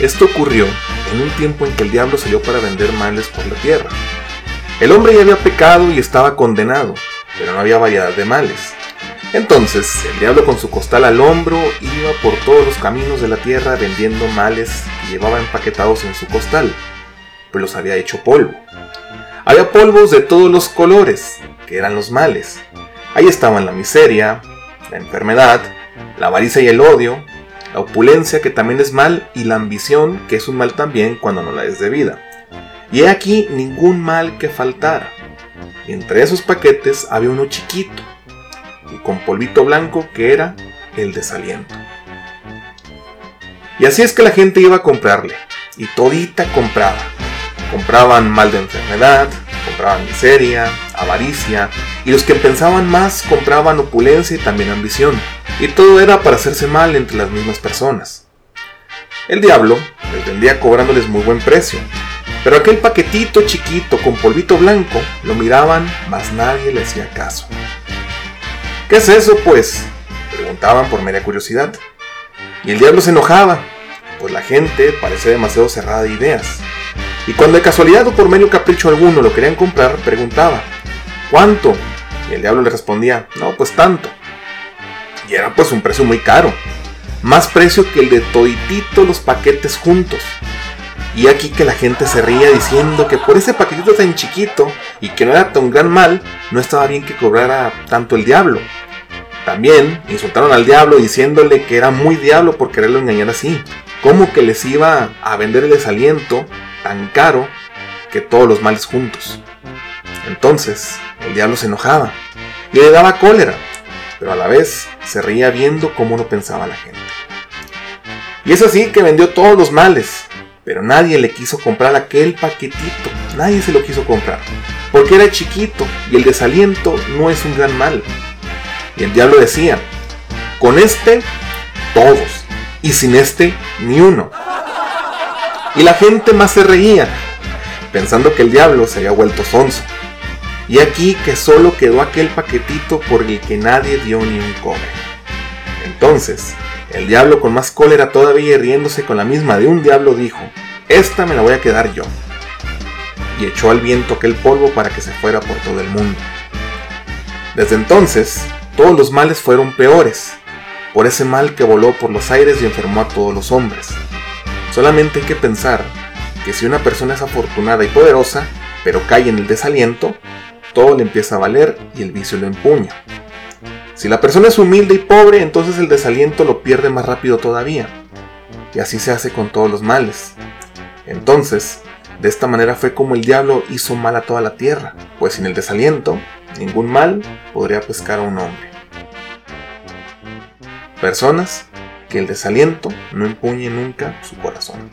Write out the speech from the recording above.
Esto ocurrió en un tiempo en que el diablo salió para vender males por la tierra. El hombre ya había pecado y estaba condenado, pero no había variedad de males. Entonces, el diablo con su costal al hombro iba por todos los caminos de la tierra vendiendo males que llevaba empaquetados en su costal, pues los había hecho polvo. Había polvos de todos los colores, que eran los males. Ahí estaban la miseria, la enfermedad, la avaricia y el odio, la opulencia que también es mal y la ambición que es un mal también cuando no la es debida. Y he aquí ningún mal que faltara. Y entre esos paquetes había uno chiquito y con polvito blanco que era el desaliento. Y así es que la gente iba a comprarle, y todita compraba. Compraban mal de enfermedad, compraban miseria, avaricia, y los que pensaban más compraban opulencia y también ambición. Y todo era para hacerse mal entre las mismas personas. El diablo les vendía cobrándoles muy buen precio, pero aquel paquetito chiquito con polvito blanco lo miraban, mas nadie le hacía caso. ¿Qué es eso, pues? preguntaban por media curiosidad. Y el diablo se enojaba, pues la gente parecía demasiado cerrada de ideas. Y cuando de casualidad o por medio capricho alguno lo querían comprar, preguntaba, ¿cuánto? El diablo le respondía, no, pues tanto. Y era pues un precio muy caro, más precio que el de toditito los paquetes juntos. Y aquí que la gente se ría diciendo que por ese paquetito tan chiquito y que no era tan gran mal, no estaba bien que cobrara tanto el diablo. También insultaron al diablo diciéndole que era muy diablo por quererlo engañar así. Como que les iba a vender el desaliento tan caro que todos los males juntos. Entonces el diablo se enojaba y le daba cólera, pero a la vez se reía viendo cómo no pensaba la gente. Y es así que vendió todos los males, pero nadie le quiso comprar aquel paquetito, nadie se lo quiso comprar, porque era chiquito y el desaliento no es un gran mal. Y el diablo decía, con este, todos, y sin este, ni uno. Y la gente más se reía, pensando que el diablo se había vuelto sonso. Y aquí que solo quedó aquel paquetito por el que nadie dio ni un cobre. Entonces, el diablo con más cólera todavía y riéndose con la misma de un diablo dijo, esta me la voy a quedar yo. Y echó al viento aquel polvo para que se fuera por todo el mundo. Desde entonces, todos los males fueron peores, por ese mal que voló por los aires y enfermó a todos los hombres. Solamente hay que pensar que si una persona es afortunada y poderosa, pero cae en el desaliento, todo le empieza a valer y el vicio lo empuña. Si la persona es humilde y pobre, entonces el desaliento lo pierde más rápido todavía. Y así se hace con todos los males. Entonces, de esta manera fue como el diablo hizo mal a toda la tierra, pues sin el desaliento, ningún mal podría pescar a un hombre. Personas que el desaliento no empuñe nunca su corazón.